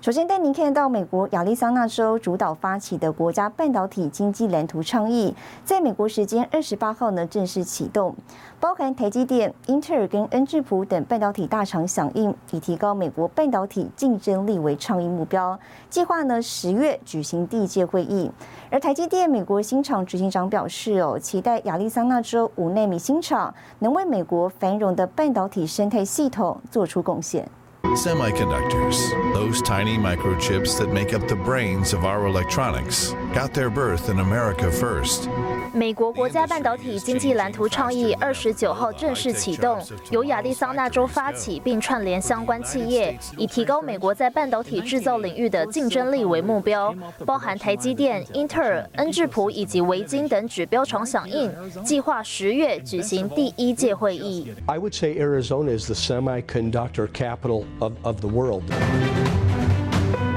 首先带您看到美国亚利桑那州主导发起的国家半导体经济蓝图倡议，在美国时间二十八号呢正式启动，包含台积电、英特尔跟恩智浦等半导体大厂响应，以提高美国半导体竞争力为倡议目标。计划呢十月举行第一届会议，而台积电美国新厂执行长表示哦，期待亚利桑那州五纳米新厂能为美国繁荣的半导体生态系统做出贡献。Semiconductors, those tiny microchips that make up the brains of our electronics, got their birth in America first. 美国国家半导体经济蓝图倡议二十九号正式启动，由亚利桑那州发起，并串联相关企业，以提高美国在半导体制造领域的竞争力为目标。包含台积电、英特尔、恩智浦以及维京等指标厂响应，计划十月举行第一届会议。I would say Arizona is the semiconductor capital Of, of the world.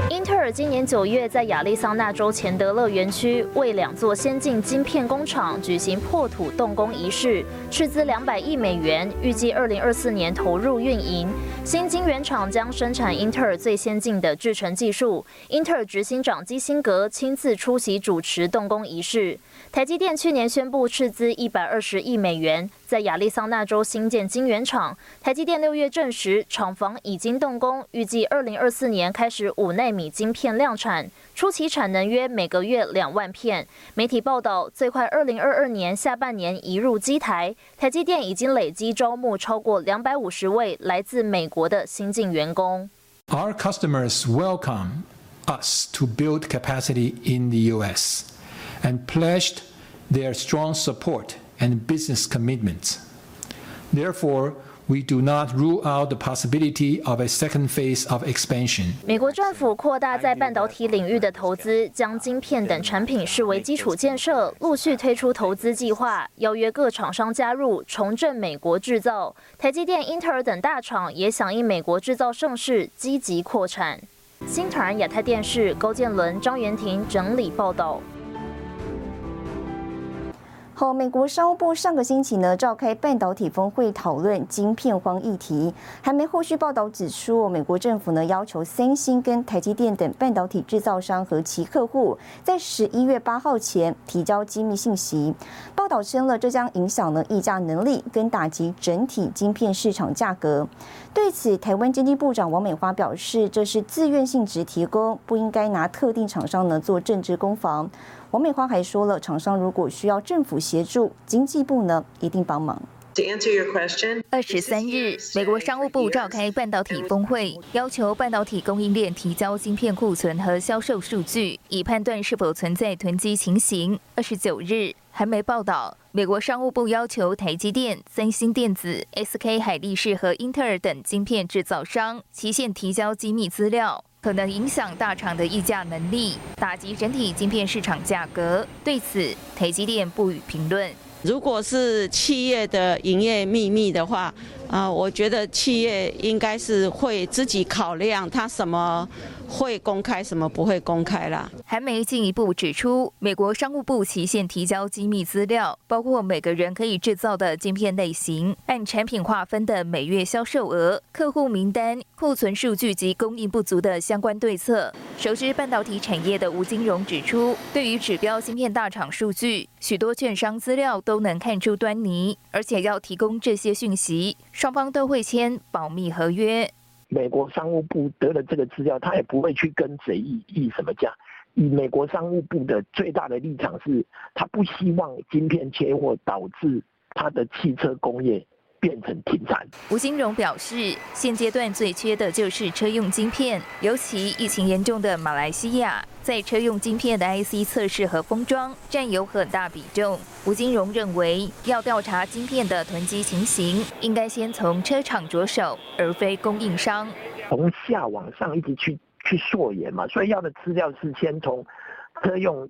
英特尔今年九月在亚利桑那州钱德勒园区为两座先进晶片工厂举行破土动工仪式，斥资两百亿美元，预计二零二四年投入运营。新晶圆厂将生产英特尔最先进的制程技术。英特尔执行长基辛格亲自出席主持动工仪式。台积电去年宣布斥资一百二十亿美元，在亚利桑那州新建晶圆厂。台积电六月证实，厂房已经动工，预计二零二四年开始五纳米晶片量产，初期产能约每个月两万片。媒体报道，最快二零二二年下半年移入机台。台积电已经累积招募超过两百五十位来自美国的新进员工。Our customers welcome us to build capacity in the U.S. and pledged their strong support and business commitments. Therefore, we do not rule out the possibility of a second phase of expansion. 美国政府扩大在半导体领域的投资，将晶片等产品视为基础建设，陆续推出投资计划，邀约各厂商加入，重振美国制造。台积电、英特尔等大厂也响应美国制造盛世，积极扩产。新团亚太电视高建伦、张元婷整理报道。好，美国商务部上个星期呢召开半导体峰会，讨论晶片荒议题。还没后续报道指出，美国政府呢要求三星跟台积电等半导体制造商和其客户在十一月八号前提交机密信息。报道称了，这将影响呢议价能力跟打击整体晶片市场价格。对此，台湾经济部长王美花表示，这是自愿性质提供，不应该拿特定厂商呢做政治攻防。王美花还说了，厂商如果需要政府协助，经济部呢一定帮忙。To answer your question, 二十三日，美国商务部召开半导体峰会，要求半导体供应链提交芯片库存和销售数据，以判断是否存在囤积情形。二十九日，韩媒报道，美国商务部要求台积电、三星电子、SK 海力士和英特尔等晶片制造商期限提交机密资料。可能影响大厂的议价能力，打击整体晶片市场价格。对此，台积电不予评论。如果是企业的营业秘密的话，啊、我觉得企业应该是会自己考量，它什么会公开，什么不会公开啦。韩媒进一步指出，美国商务部期限提交机密资料，包括每个人可以制造的晶片类型、按产品划分的每月销售额、客户名单、库存数据及供应不足的相关对策。熟知半导体产业的吴金荣指出，对于指标芯片大厂数据，许多券商资料都能看出端倪，而且要提供这些讯息，双方都会签保密合约。美国商务部得了这个资料，他也不会去跟谁议议什么价。以美国商务部的最大的立场是，他不希望晶片缺货导致他的汽车工业变成停产。吴金荣表示，现阶段最缺的就是车用晶片，尤其疫情严重的马来西亚，在车用晶片的 IC 测试和封装占有很大比重。吴金荣认为，要调查晶片的囤积情形，应该先从车厂着手，而非供应商。从下往上一直去去溯源嘛，所以要的资料是先从车用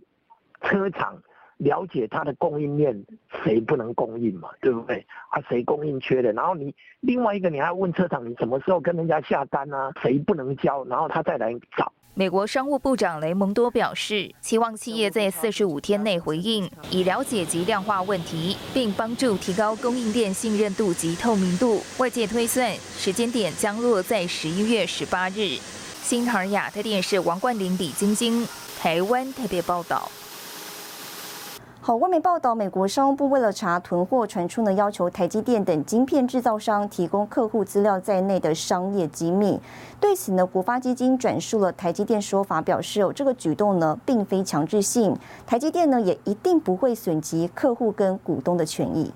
车厂了解它的供应链谁不能供应嘛，对不对？啊，谁供应缺的？然后你另外一个你还要问车厂，你什么时候跟人家下单啊？谁不能交？然后他再来找。美国商务部长雷蒙多表示，期望企业在四十五天内回应，以了解及量化问题，并帮助提高供应链信任度及透明度。外界推算，时间点将落在十一月十八日。新唐亚太电视王冠玲、李晶晶，台湾特别报道。好，外媒报道，美国商务部为了查囤货传出呢，要求台积电等晶片制造商提供客户资料在内的商业机密。对此呢，国发基金转述了台积电说法，表示哦，这个举动呢，并非强制性，台积电呢，也一定不会损及客户跟股东的权益。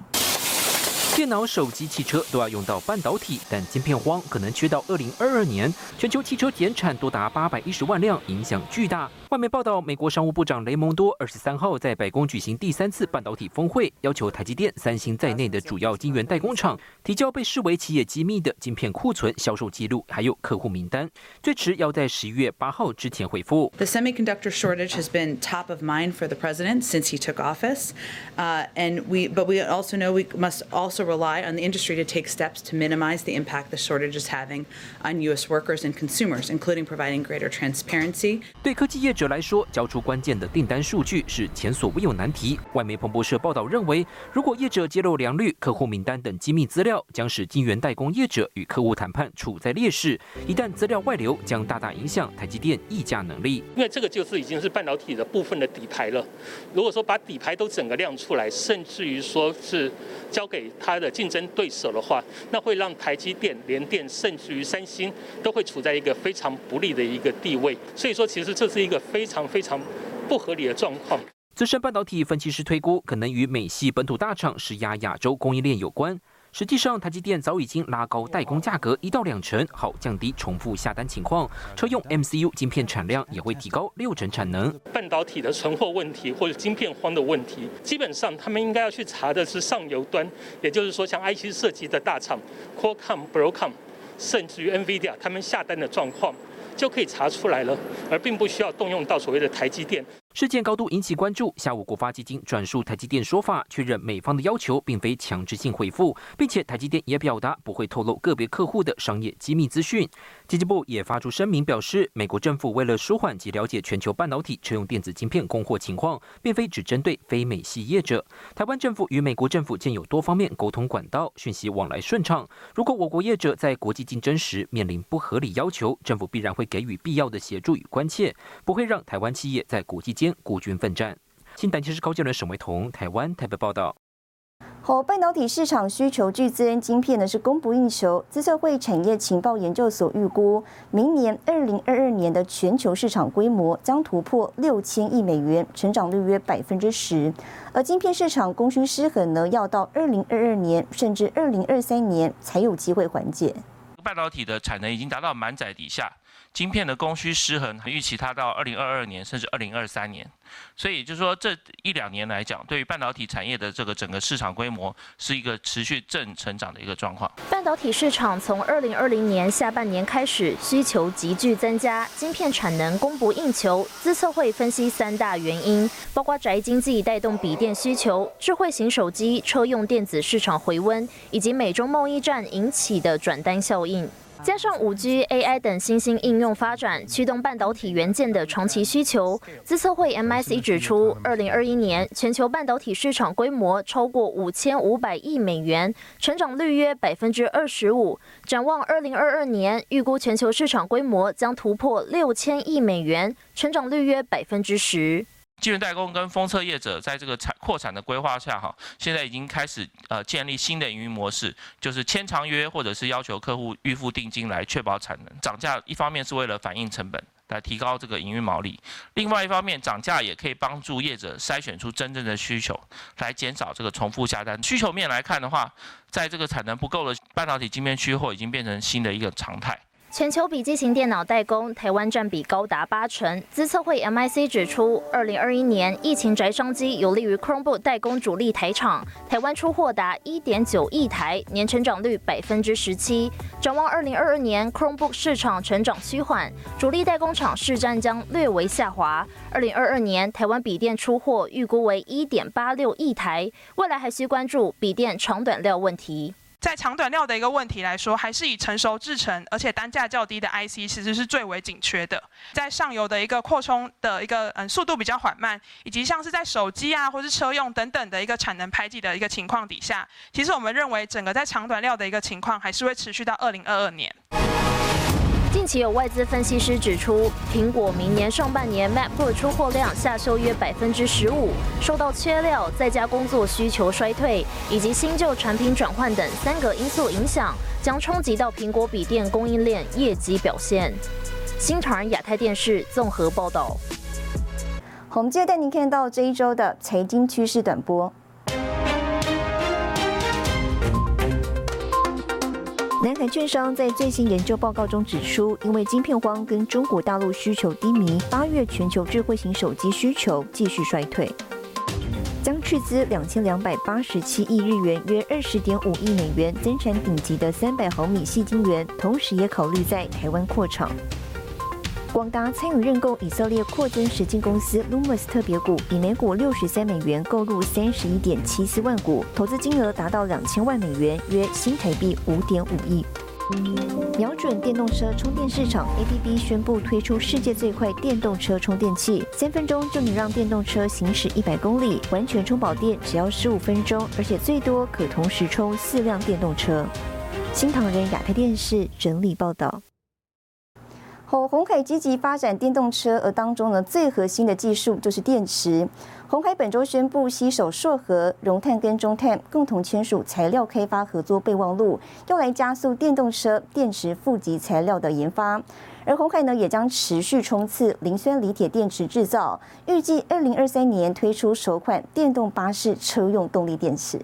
电脑、手机、汽车都要用到半导体，但晶片荒可能缺到二零二二年。全球汽车减产多达八百一十万辆，影响巨大。外媒报道，美国商务部长雷蒙多二十三号在白宫举行第三次半导体峰会，要求台积电、三星在内的主要晶圆代工厂提交被视为企业机密的晶片库存、销售记录，还有客户名单，最迟要在十一月八号之前回复。The semiconductor shortage has been top of mind for the president since he took office, uh, and we but we also know we must also rely on the industry to take steps to minimize the impact the shortage is having on U.S. workers and consumers, including providing greater transparency. 对科技业者来说，交出关键的订单数据是前所未有难题。外媒彭博社报道认为，如果业者揭露良率、客户名单等机密资料，将使晶圆代工业者与客户谈判处在劣势。一旦资料外流，将大大影响台积电议价能力。因为这个就是已经是半导体的部分的底牌了。如果说把底牌都整个亮出来，甚至于说是交给他的竞争。对手的话，那会让台积电、联电，甚至于三星，都会处在一个非常不利的一个地位。所以说，其实这是一个非常非常不合理的状况。资深半导体分析师推估，可能与美系本土大厂施压亚洲供应链有关。实际上，台积电早已经拉高代工价格一到两成，好降低重复下单情况。车用 MCU 晶片产量也会提高六成产能。半导体的存货问题或者晶片荒的问题，基本上他们应该要去查的是上游端，也就是说像 IC 设计的大厂 Qualcomm、Broadcom，甚至于 NVIDIA 他们下单的状况就可以查出来了，而并不需要动用到所谓的台积电。事件高度引起关注。下午，国发基金转述台积电说法，确认美方的要求并非强制性回复，并且台积电也表达不会透露个别客户的商业机密资讯。经济部也发出声明表示，美国政府为了舒缓及了解全球半导体车用电子晶片供货情况，并非只针对非美系业者。台湾政府与美国政府建有多方面沟通管道，讯息往来顺畅。如果我国业者在国际竞争时面临不合理要求，政府必然会给予必要的协助与关切，不会让台湾企业在国际间。孤军奋战。新台电视高阶人沈维彤，台湾台北报道。好，半导体市场需求巨资晶片呢是供不应求。资策会产业情报研究所预估，明年二零二二年的全球市场规模将突破六千亿美元，成长率约百分之十。而晶片市场供需失衡呢，要到二零二二年甚至二零二三年才有机会缓解。半导体的产能已经达到满载底下。晶片的供需失衡，预期它到二零二二年甚至二零二三年，所以就是说这一两年来讲，对于半导体产业的这个整个市场规模是一个持续正成长的一个状况。半导体市场从二零二零年下半年开始需求急剧增加，晶片产能供不应求。资策会分析三大原因，包括宅经济带动笔电需求、智慧型手机、车用电子市场回温，以及美中贸易战引起的转单效应。加上五 G、AI 等新兴应用发展，驱动半导体元件的长期需求。资策会 MIC 指出，二零二一年全球半导体市场规模超过五千五百亿美元，成长率约百分之二十五。展望二零二二年，预估全球市场规模将突破六千亿美元，成长率约百分之十。晶圆代工跟封测业者在这个产扩产的规划下，哈，现在已经开始呃建立新的营运模式，就是签长约或者是要求客户预付定金来确保产能涨价。一方面是为了反映成本，来提高这个营运毛利；另外一方面涨价也可以帮助业者筛选出真正的需求，来减少这个重复下单。需求面来看的话，在这个产能不够的半导体晶片区，或已经变成新的一个常态。全球笔记型电脑代工，台湾占比高达八成。资策会 MIC 指出，二零二一年疫情宅商机有利于 Chromebook 代工主力台厂，台湾出货达一点九亿台，年成长率百分之十七。展望二零二二年，Chromebook 市场成长趋缓，主力代工厂市占将略为下滑。二零二二年，台湾笔电出货预估为一点八六亿台，未来还需关注笔电长短料问题。在长短料的一个问题来说，还是以成熟制成，而且单价较低的 IC 其实是最为紧缺的。在上游的一个扩充的一个嗯速度比较缓慢，以及像是在手机啊或是车用等等的一个产能排挤的一个情况底下，其实我们认为整个在长短料的一个情况还是会持续到二零二二年。近期有外资分析师指出，苹果明年上半年 MacBook 出货量下修约百分之十五，受到缺料、在家工作需求衰退以及新旧产品转换等三个因素影响，将冲击到苹果笔电供应链业绩表现。新唐亚太电视综合报道。我们接着带您看到这一周的财经趋势短波。台券商在最新研究报告中指出，因为晶片荒跟中国大陆需求低迷，八月全球智慧型手机需求继续衰退，将斥资两千两百八十七亿日元，约二十点五亿美元增产顶级的三百毫米细晶圆，同时也考虑在台湾扩厂。广达参与认购以色列扩增实境公司 Lumos 特别股，以每股六十三美元购入三十一点七四万股，投资金额达到两千万美元，约新台币五点五亿。瞄准电动车充电市场，ABB 宣布推出世界最快电动车充电器，三分钟就能让电动车行驶一百公里，完全充饱电只要十五分钟，而且最多可同时充四辆电动车。新唐人亚太电视整理报道。红红海积极发展电动车，而当中呢最核心的技术就是电池。红海本周宣布携手硕和、荣碳跟中碳共同签署材料开发合作备忘录，用来加速电动车电池负极材料的研发。而红海呢也将持续冲刺磷酸锂铁电池制造，预计二零二三年推出首款电动巴士车用动力电池。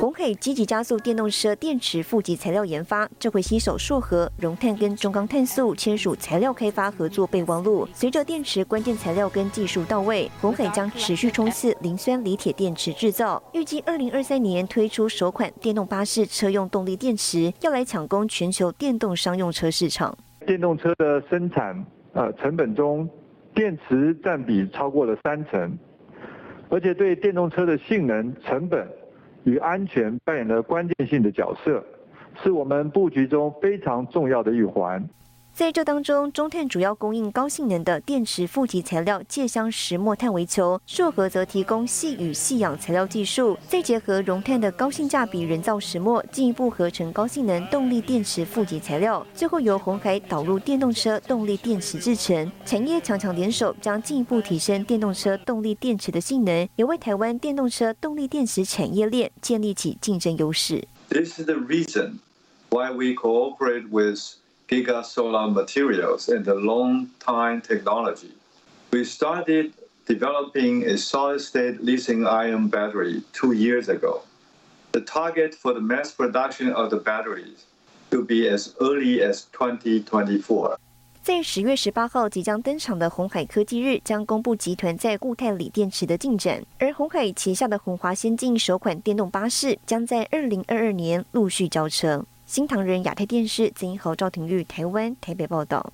红海积极加速电动车电池负极材料研发，这回携手硕和、融碳跟中钢碳素签署材料开发合作备忘录。随着电池关键材料跟技术到位，红海将持续冲刺磷酸锂铁电池制造，预计二零二三年推出首款电动巴士车用动力电池，要来抢攻全球电动商用车市场。电动车的生产呃成本中，电池占比超过了三成，而且对电动车的性能成本。与安全扮演了关键性的角色，是我们布局中非常重要的一环。在这当中，中碳主要供应高性能的电池负极材料介相石墨碳为球，硕和则提供细与细氧材料技术，再结合熔碳的高性价比人造石墨，进一步合成高性能动力电池负极材料，最后由红海导入电动车动力电池制成。产业强强联手，将进一步提升电动车动力电池的性能，也为台湾电动车动力电池产业链建立起竞争优势。This is the reason why we cooperate with. Giga Solar Materials and long time technology. We started developing a solid state lithium ion battery two years ago. The target for the mass production of the batteries will be as early as 2024. 在十月十八号即将登场的红海科技日，将公布集团在固态锂电池的进展。而红海旗下的红华先进首款电动巴士，将在二零二二年陆续交车。新唐人亚太电视曾英豪、赵廷玉台湾台北报道。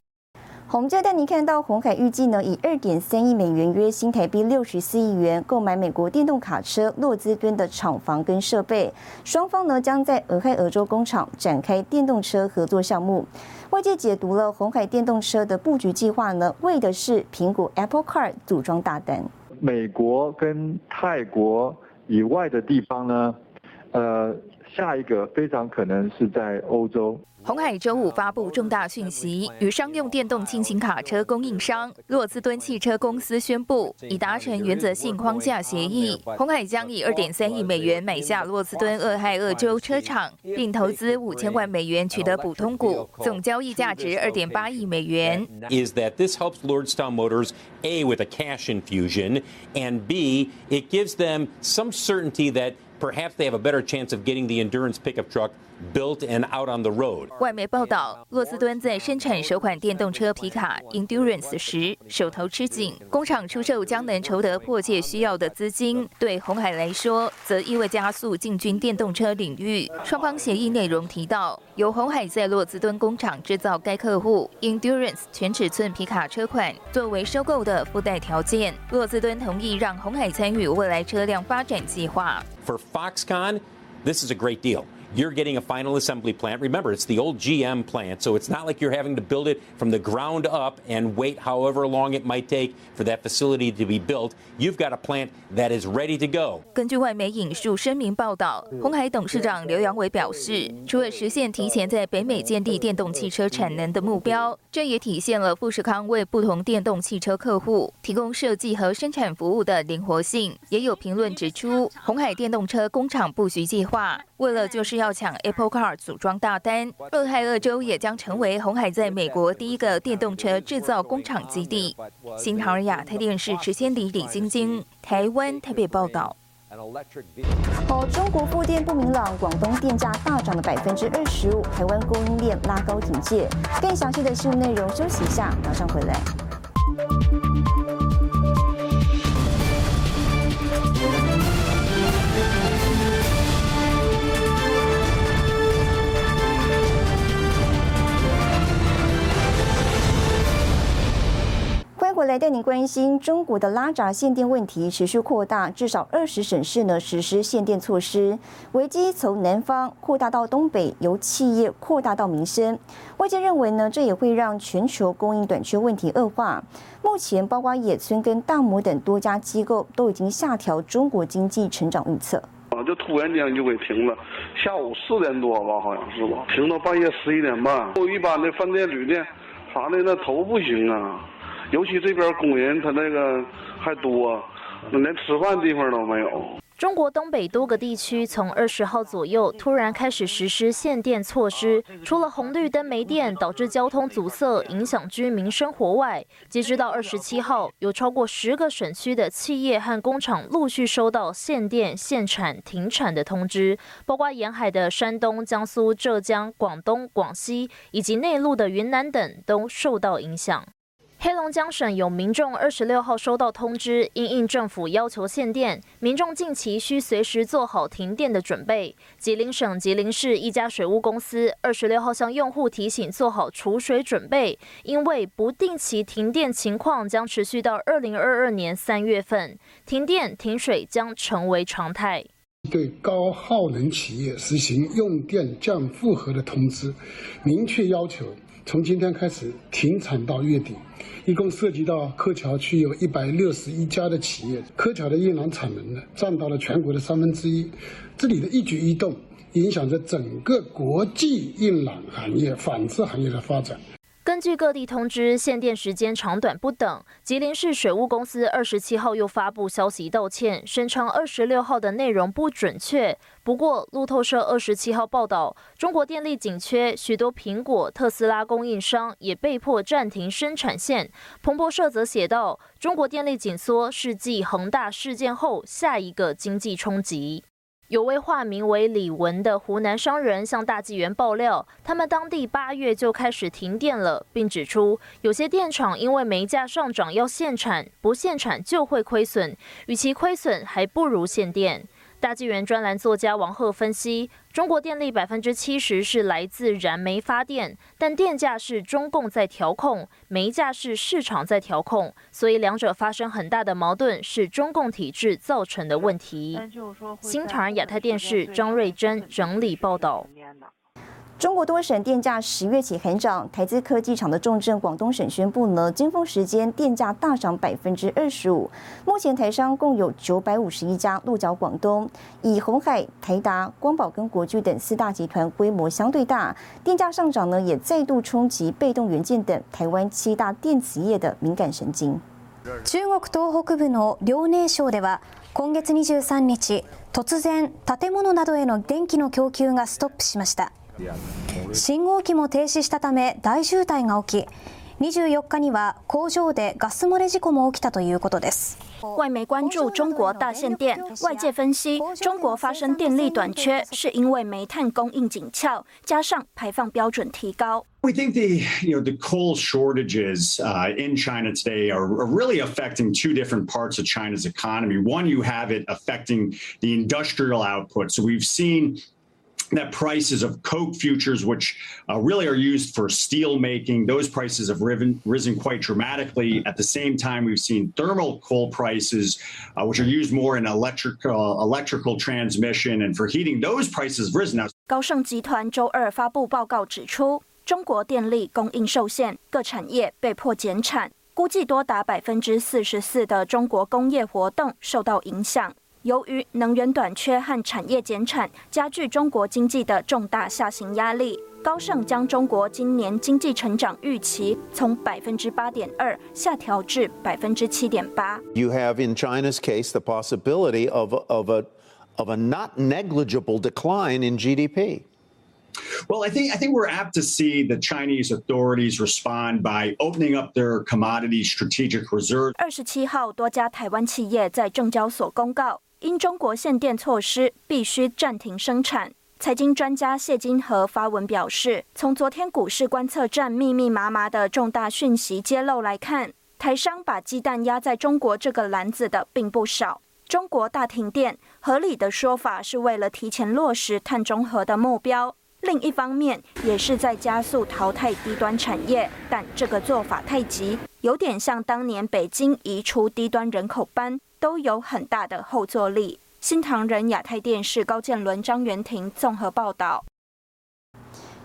我们接带您看到红海预计呢，以二点三亿美元约新台币六十四亿元购买美国电动卡车洛兹敦的厂房跟设备，双方呢将在俄亥俄州工厂展开电动车合作项目。外界解读了红海电动车的布局计划呢，为的是苹果 Apple Car 组装大单。美国跟泰国以外的地方呢，呃。下一个非常可能是在欧洲。红海周五发布重大讯息，与商用电动轻型卡车供应商洛兹敦汽车公司宣布，已达成原则性框架协议。红海将以二点三亿美元买下洛兹敦俄亥俄州车厂，并投资五千万美元取得普通股，总交易价值二点八亿美元。Is that this helps Lordstown Motors a with a cash infusion, and b it gives them some certainty that perhaps they have a better chance of getting the endurance pickup truck built and out on the road. 外媒报道，洛斯敦在生产首款电动车皮卡 Endurance 时手头吃紧，工厂出售将能筹得迫切需要的资金。对红海来说，则意味加速进军电动车领域。双方协议内容提到，由红海在洛斯敦工厂制造该客户 Endurance 全尺寸皮卡车款，作为收购的附带条件。洛斯敦同意让红海参与未来车辆发展计划。For Foxconn, this is a great deal You're getting a final assembly plant. Remember, it's the old GM plant, so it's not like you're having to build it from the ground up and wait however long it might take for that facility to be built. You've got a plant that is ready to go. 根据外媒引述声明报道，红海董事长刘扬伟表示，除了实现提前在北美建立电动汽车产能的目标，这也体现了富士康为不同电动汽车客户提供设计和生产服务的灵活性。也有评论指出，红海电动车工厂布局计划为了就是要 要抢 Apple Car 组装大单。俄亥俄州也将成为红海在美国第一个电动车制造工厂基地。新唐人亚太电视池千里、李晶晶，台湾台北报道。哦，中国复电不明朗，广东电价大涨了百分之二十五，台湾供应链拉高警戒。更详细的新闻内容，休息一下，马上回来。来，带您关心中国的拉闸限电问题持续扩大，至少二十省市呢实施限电措施，危机从南方扩大到东北，由企业扩大到民生。外界认为呢，这也会让全球供应短缺问题恶化。目前，包括野村跟大摩等多家机构都已经下调中国经济成长预测。啊，就突然间就给停了，下午四点多吧，好像是吧，停到半夜十一点半。一般的饭店、旅店，啥的那头不行啊。尤其这边工人他那个还多，连吃饭地方都没有。中国东北多个地区从二十号左右突然开始实施限电措施，除了红绿灯没电导致交通阻塞，影响居民生活外，截止到二十七号，有超过十个省区的企业和工厂陆续收到限电、限产、停产的通知，包括沿海的山东、江苏、浙江、广东、广西以及内陆的云南等都受到影响。黑龙江省有民众二十六号收到通知，因应政府要求限电，民众近期需随时做好停电的准备。吉林省吉林市一家水务公司二十六号向用户提醒做好储水准备，因为不定期停电情况将持续到二零二二年三月份，停电停水将成为常态。对高耗能企业实行用电降负荷的通知，明确要求。从今天开始停产到月底，一共涉及到柯桥区有一百六十一家的企业，柯桥的印染产能呢占到了全国的三分之一，这里的一举一动影响着整个国际印染行业、纺织行业的发展。根据各地通知，限电时间长短不等。吉林市水务公司二十七号又发布消息道歉，声称二十六号的内容不准确。不过，路透社二十七号报道，中国电力紧缺，许多苹果、特斯拉供应商也被迫暂停生产线。彭博社则写道，中国电力紧缩是继恒大事件后下一个经济冲击。有位化名为李文的湖南商人向大纪元爆料，他们当地八月就开始停电了，并指出有些电厂因为煤价上涨要限产，不限产就会亏损，与其亏损还不如限电。大纪元专栏作家王鹤分析，中国电力百分之七十是来自燃煤发电，但电价是中共在调控，煤价是市场在调控，所以两者发生很大的矛盾，是中共体制造成的问题。新唐亚太电视张瑞珍整理报道。中国多省电价十月起横涨，台资科技厂的重镇广东省宣布呢，尖峰时间电价大涨百分之二十五。目前台商共有九百五十一家落脚广东，以红海、台达、光宝跟国巨等四大集团规模相对大，电价上涨呢也再度冲击被动元件等台湾七大电子业的敏感神经。中国東北部の遼寧省では今月23日突然建物などへの電気の供給がストップしました 信号機も停止したため大渋滞が起き24日には工場でガス漏れ事故も起きたということです。外媒关注中国大限电，外界分析中国发生电力短缺是因为煤炭供应紧俏，加上排放标准提高。We think the you know the coal shortages uh, in China today are, are, really affecting two different parts of China's economy. One, you have it affecting the industrial output. So we've seen that prices of coke futures, which uh, really are used for steel making, those prices have risen, risen quite dramatically. At the same time, we've seen thermal coal prices, uh, which are used more in electrical electrical transmission and for heating, those prices have risen. Now, 高盛集团周二发布报告指出，中国电力供应受限，各产业被迫减产，估计多达百分之四十四的中国工业活动受到影响。 由于能源短缺和产业减产，加剧中国经济的重大下行压力。高盛将中国今年经济成长预期从百分之八点二下调至百分之七点八。You have in China's case the possibility of of a of a not negligible decline in GDP. Well, I think I think we're apt to see the Chinese authorities respond by opening up their commodity strategic reserve. 二十七号，多家台湾企业在证交所公告。因中国限电措施，必须暂停生产。财经专家谢金河发文表示，从昨天股市观测站密密麻麻的重大讯息揭露来看，台商把鸡蛋压在中国这个篮子的并不少。中国大停电，合理的说法是为了提前落实碳中和的目标，另一方面也是在加速淘汰低端产业。但这个做法太急，有点像当年北京移出低端人口般。都有很大的后坐力。新唐人亚太电视高建伦、张元婷综合报道。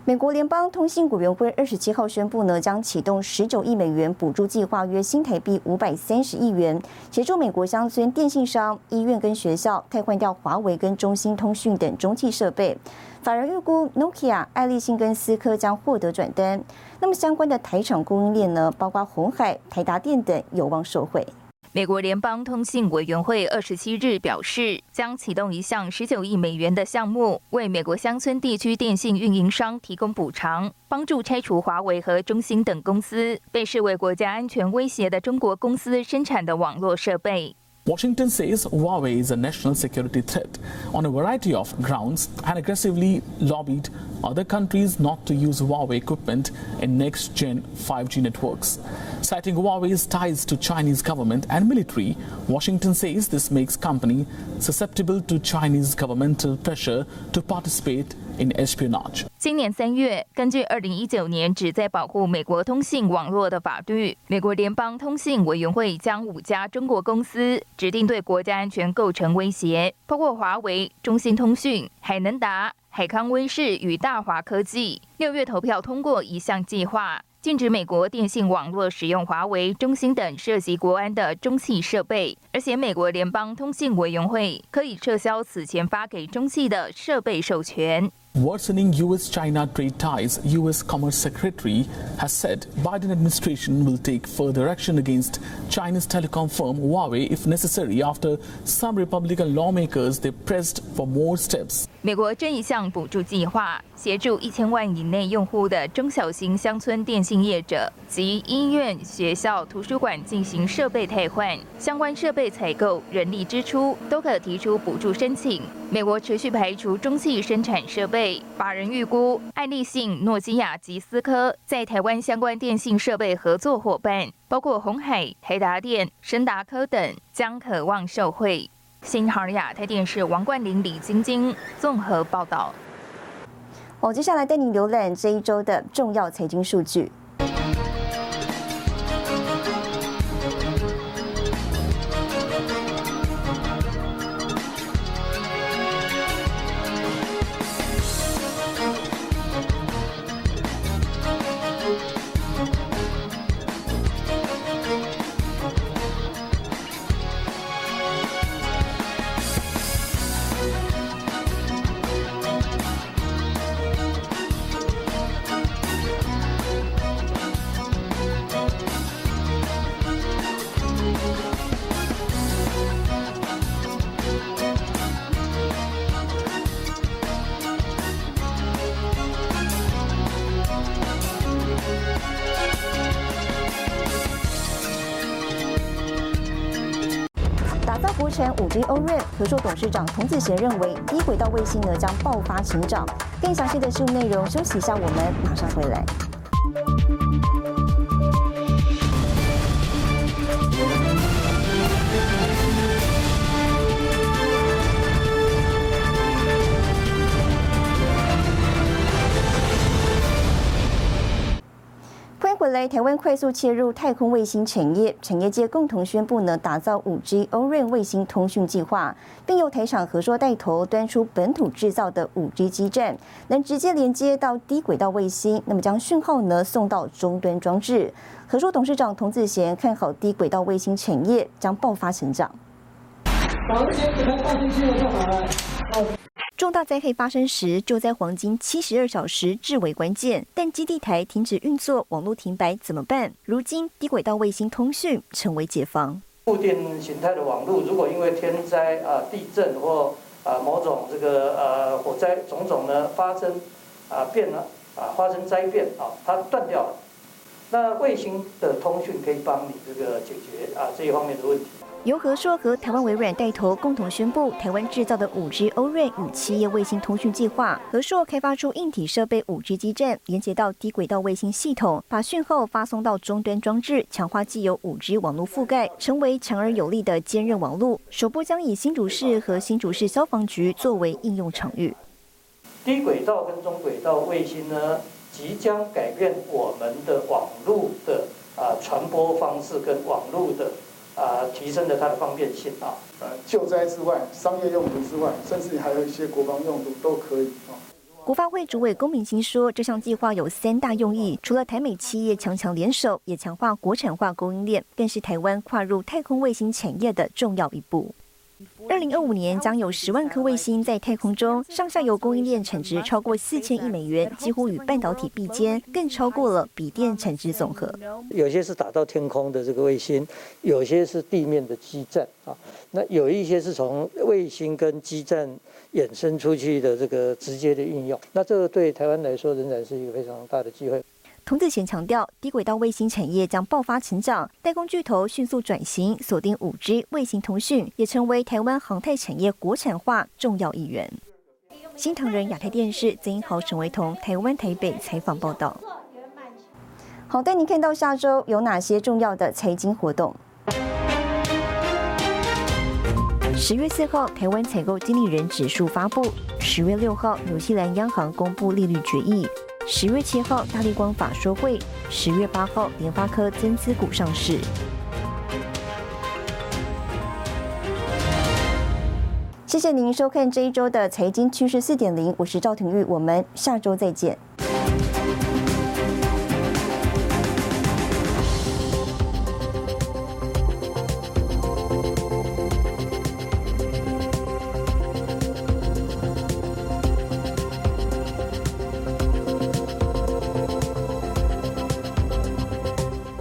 美国联邦通信委员会二十七号宣布呢，将启动十九亿美元补助计划，约新台币五百三十亿元，协助美国乡村电信商、医院跟学校替换掉华为跟中兴通讯等中继设备。法人预估，Nokia、爱立信跟思科将获得转单。那么相关的台厂供应链呢，包括红海、台达电等，有望受惠。美国联邦通信委员会二十七日表示，将启动一项十九亿美元的项目，为美国乡村地区电信运营商提供补偿，帮助拆除华为和中兴等公司被视为国家安全威胁的中国公司生产的网络设备。Washington says Huawei is a national security threat on a variety of grounds and aggressively lobbied other countries not to use Huawei equipment in next gen 5G networks. Citing Huawei's ties to Chinese government and military, Washington says this makes company susceptible to Chinese governmental pressure to participate in espionage. 今年三月，根据二零一九年旨在保护美国通信网络的法律，美国联邦通信委员会将五家中国公司指定对国家安全构成威胁，包括华为、中兴通讯、海能达、海康威视与大华科技。六月投票通过一项计划。禁止美国电信网络使用华为、中兴等涉及国安的中系设备，而且美国联邦通信委员会可以撤销此前发给中系的设备授权。Worsening U.S.-China trade ties, U.S. Commerce Secretary has said Biden administration will take further action against China's telecom firm Huawei if necessary after some Republican lawmakers they pressed for more steps. 美国这一项补助计划协助一千万以内用户的中小型乡村电信业者及医院、学校、图书馆进行设备替换，相关设备采购、人力支出都可提出补助申请。美国持续排除中系生产设备， 法人预估爱立信、诺基亚及思科在台湾相关电信设备合作伙伴，包括红海、台达电、深达科等，将渴望受惠。新航亚太电视王冠玲、李晶晶综合报道。我接下来带你浏览这一周的重要财经数据。G Oreo，合作董事长童子贤认为，低轨道卫星呢将爆发成长。更详细的新闻内容，休息一下，我们马上回来。来，台湾快速切入太空卫星产业，产业界共同宣布呢，打造五 G O-RAN 卫星通讯计划，并由台厂合作带头端出本土制造的五 G 基站，能直接连接到低轨道卫星，那么将讯号呢送到终端装置。合作董事长童子贤看好低轨道卫星产业将爆发成长。重大灾害发生时，救灾黄金七十二小时至为关键。但基地台停止运作，网络停摆怎么办？如今低轨道卫星通讯成为解方。固定形态的网络，如果因为天灾啊、地震或啊某种这个呃火灾种种呢发生啊变了啊发生灾变啊，它断掉了。那卫星的通讯可以帮你这个解决啊这一方面的问题。由和硕和台湾微软带头共同宣布，台湾制造的五 G O-RAN 与企业卫星通讯计划。和硕开发出硬体设备五 G 基站，连接到低轨道卫星系统，把讯号发送到终端装置，强化既有五 G 网络覆盖，成为强而有力的坚韧网络。首部将以新竹市和新竹市消防局作为应用场域。低轨道跟中轨道卫星呢，即将改变我们的网络的啊传播方式跟网络的。啊，提升了它的方便性啊！呃，救灾之外，商业用途之外，甚至还有一些国防用途都可以啊。国发会主委龚明鑫说，这项计划有三大用意，除了台美企业强强联手，也强化国产化供应链，更是台湾跨入太空卫星产业的重要一步。二零二五年将有十万颗卫星在太空中，上下游供应链产值超过四千亿美元，几乎与半导体比肩，更超过了笔电产值总和。有些是打到天空的这个卫星，有些是地面的基站啊，那有一些是从卫星跟基站衍生出去的这个直接的应用，那这个对台湾来说仍然是一个非常大的机会。童子贤强调，低轨道卫星产业将爆发成长，代工巨头迅速转型，锁定五 G 卫星通讯，也成为台湾航太产业国产化重要一员。新唐人亚太电视曾英豪、陈维彤，台湾台北采访报道。好，带您看到下周有哪些重要的财经活动。十月四号，台湾采购经理人指数发布；十月六号，纽西兰央行公布利率决议。十月七号，大立光法说会；十月八号，联发科增资股上市。谢谢您收看这一周的财经趋势四点零，我是赵廷玉，我们下周再见。